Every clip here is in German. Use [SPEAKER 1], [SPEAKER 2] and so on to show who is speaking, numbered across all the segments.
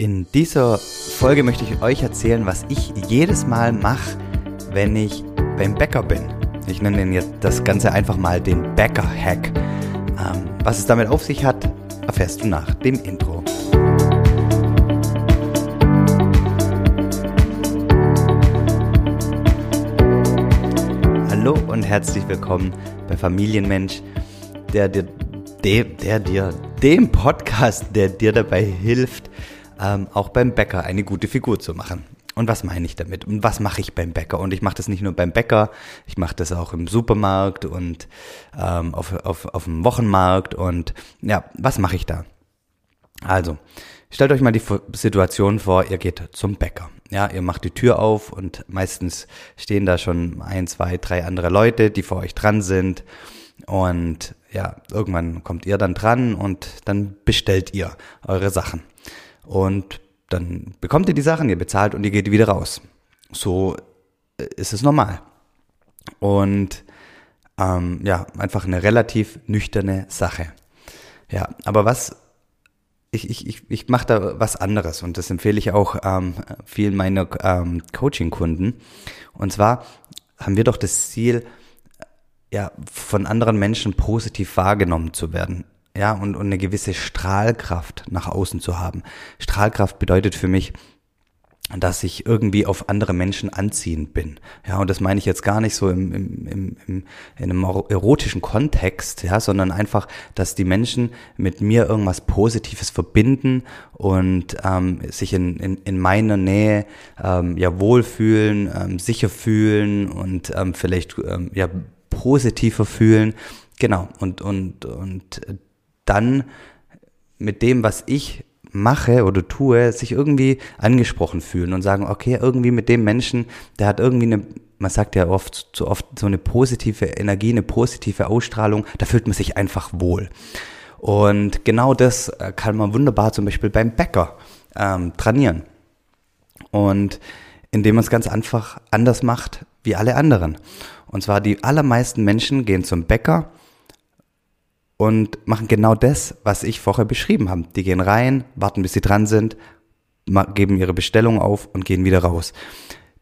[SPEAKER 1] In dieser Folge möchte ich euch erzählen, was ich jedes Mal mache, wenn ich beim Bäcker bin. Ich nenne jetzt das Ganze einfach mal den Bäcker-Hack. Ähm, was es damit auf sich hat, erfährst du nach dem Intro. Hallo und herzlich willkommen bei Familienmensch, der dir, der, der dir, dem Podcast, der dir dabei hilft, ähm, auch beim Bäcker eine gute Figur zu machen. Und was meine ich damit? Und was mache ich beim Bäcker? Und ich mache das nicht nur beim Bäcker, ich mache das auch im Supermarkt und ähm, auf, auf, auf dem Wochenmarkt. Und ja, was mache ich da? Also, stellt euch mal die Situation vor, ihr geht zum Bäcker. Ja, ihr macht die Tür auf und meistens stehen da schon ein, zwei, drei andere Leute, die vor euch dran sind. Und ja, irgendwann kommt ihr dann dran und dann bestellt ihr eure Sachen. Und dann bekommt ihr die Sachen, ihr bezahlt und ihr geht wieder raus. So äh, ist es normal. Und ähm, ja, einfach eine relativ nüchterne Sache. Ja, aber was ich, ich, ich, ich mache da was anderes und das empfehle ich auch ähm, vielen meiner ähm, Coaching-Kunden. Und zwar haben wir doch das Ziel, ja, von anderen Menschen positiv wahrgenommen zu werden ja, und, und eine gewisse Strahlkraft nach außen zu haben. Strahlkraft bedeutet für mich, dass ich irgendwie auf andere Menschen anziehend bin. Ja, und das meine ich jetzt gar nicht so im, im, im, im, in einem erotischen Kontext, ja, sondern einfach, dass die Menschen mit mir irgendwas Positives verbinden und ähm, sich in, in, in meiner Nähe ähm, ja wohlfühlen, ähm, sicher fühlen und ähm, vielleicht ähm, ja positiver fühlen. Genau, und, und, und dann mit dem, was ich mache oder tue, sich irgendwie angesprochen fühlen und sagen, okay, irgendwie mit dem Menschen, der hat irgendwie eine, man sagt ja oft zu oft so eine positive Energie, eine positive Ausstrahlung, da fühlt man sich einfach wohl. Und genau das äh, kann man wunderbar zum Beispiel beim Bäcker ähm, trainieren. Und indem man es ganz einfach anders macht wie alle anderen. Und zwar die allermeisten Menschen gehen zum Bäcker und machen genau das, was ich vorher beschrieben habe. Die gehen rein, warten, bis sie dran sind, geben ihre Bestellung auf und gehen wieder raus.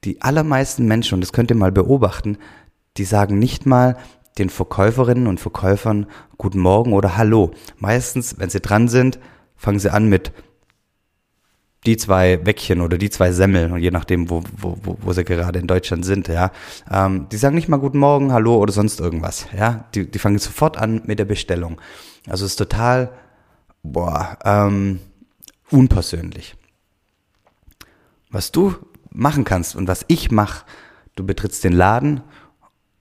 [SPEAKER 1] Die allermeisten Menschen, und das könnt ihr mal beobachten, die sagen nicht mal den Verkäuferinnen und Verkäufern Guten Morgen oder Hallo. Meistens, wenn sie dran sind, fangen sie an mit die zwei Weckchen oder die zwei Semmeln, je nachdem, wo, wo, wo, wo sie gerade in Deutschland sind, ja. Ähm, die sagen nicht mal Guten Morgen, Hallo oder sonst irgendwas, ja. Die, die fangen sofort an mit der Bestellung. Also es ist total, boah, ähm, unpersönlich. Was du machen kannst und was ich mache, du betrittst den Laden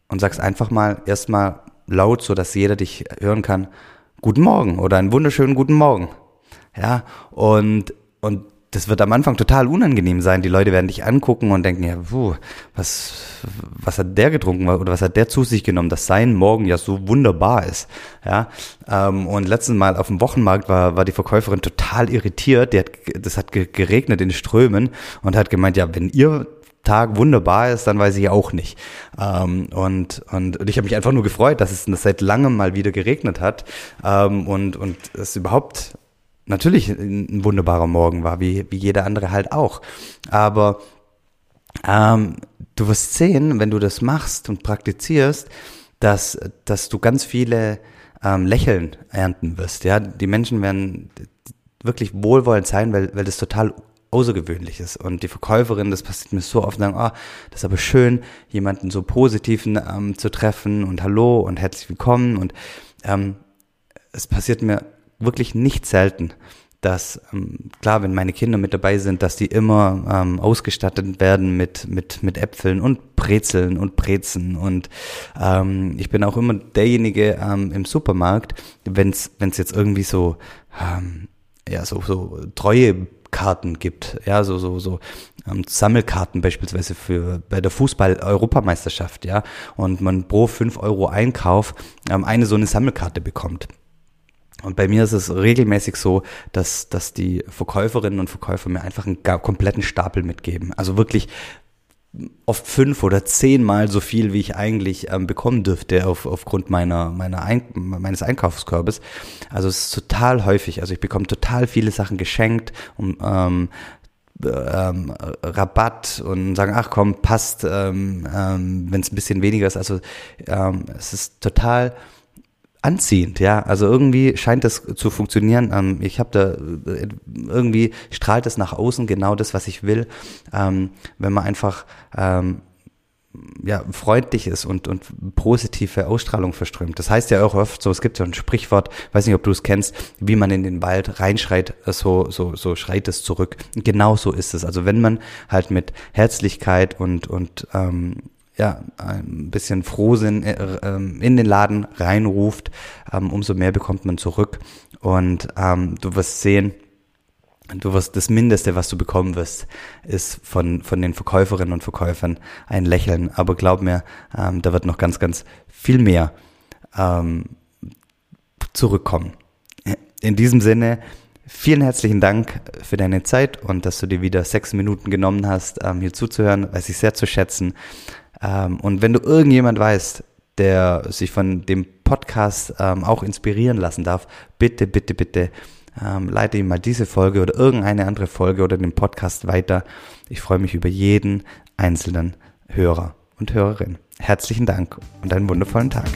[SPEAKER 1] und sagst einfach mal erstmal laut, so dass jeder dich hören kann, Guten Morgen oder einen wunderschönen guten Morgen. Ja, und, und das wird am Anfang total unangenehm sein. Die Leute werden dich angucken und denken, ja, puh, was, was hat der getrunken oder was hat der zu sich genommen, dass sein Morgen ja so wunderbar ist. Ja, ähm, und letzten Mal auf dem Wochenmarkt war, war die Verkäuferin total irritiert. Die hat, das hat geregnet in Strömen und hat gemeint, ja, wenn ihr Tag wunderbar ist, dann weiß ich auch nicht. Ähm, und, und, und ich habe mich einfach nur gefreut, dass es seit langem mal wieder geregnet hat ähm, und, und es überhaupt natürlich ein wunderbarer Morgen war, wie, wie jeder andere halt auch. Aber ähm, du wirst sehen, wenn du das machst und praktizierst, dass, dass du ganz viele ähm, Lächeln ernten wirst. Ja, die Menschen werden wirklich wohlwollend sein, weil, weil das total außergewöhnlich ist. Und die Verkäuferin, das passiert mir so oft, sagen, ah, oh, das ist aber schön, jemanden so positiven ähm, zu treffen und hallo und herzlich willkommen. Und ähm, es passiert mir wirklich nicht selten, dass, ähm, klar, wenn meine Kinder mit dabei sind, dass die immer ähm, ausgestattet werden mit, mit, mit Äpfeln und Brezeln und Brezen. Und ähm, ich bin auch immer derjenige ähm, im Supermarkt, wenn es jetzt irgendwie so, ähm, ja, so, so treue Karten gibt, ja, so, so, so ähm, Sammelkarten beispielsweise für bei der Fußball-Europameisterschaft, ja, und man pro fünf Euro Einkauf ähm, eine so eine Sammelkarte bekommt. Und bei mir ist es regelmäßig so, dass, dass die Verkäuferinnen und Verkäufer mir einfach einen kompletten Stapel mitgeben. Also wirklich oft fünf oder zehnmal so viel, wie ich eigentlich ähm, bekommen dürfte auf, aufgrund meiner, meiner Ein meines Einkaufskorbes. Also es ist total häufig. Also ich bekomme total viele Sachen geschenkt um, ähm, ähm, Rabatt und sagen, ach komm, passt, ähm, ähm, wenn es ein bisschen weniger ist. Also ähm, es ist total anziehend, ja. Also irgendwie scheint das zu funktionieren. Ähm, ich habe da äh, irgendwie strahlt es nach außen genau das, was ich will, ähm, wenn man einfach ähm, ja, freundlich ist und, und positive Ausstrahlung verströmt. Das heißt ja auch oft so, es gibt ja ein Sprichwort, weiß nicht, ob du es kennst, wie man in den Wald reinschreit, so, so, so schreit es zurück. Genau so ist es. Also wenn man halt mit Herzlichkeit und, und ähm, ja, ein bisschen Frohsinn äh, ähm, in den Laden reinruft, ähm, umso mehr bekommt man zurück. Und ähm, du wirst sehen, du wirst das Mindeste, was du bekommen wirst, ist von, von den Verkäuferinnen und Verkäufern ein Lächeln. Aber glaub mir, ähm, da wird noch ganz, ganz viel mehr ähm, zurückkommen. In diesem Sinne, vielen herzlichen Dank für deine Zeit und dass du dir wieder sechs Minuten genommen hast, ähm, hier zuzuhören, weiß ich sehr zu schätzen. Ähm, und wenn du irgendjemand weißt, der sich von dem Podcast ähm, auch inspirieren lassen darf, bitte, bitte, bitte ähm, leite ihm mal diese Folge oder irgendeine andere Folge oder den Podcast weiter. Ich freue mich über jeden einzelnen Hörer und Hörerin. Herzlichen Dank und einen wundervollen Tag.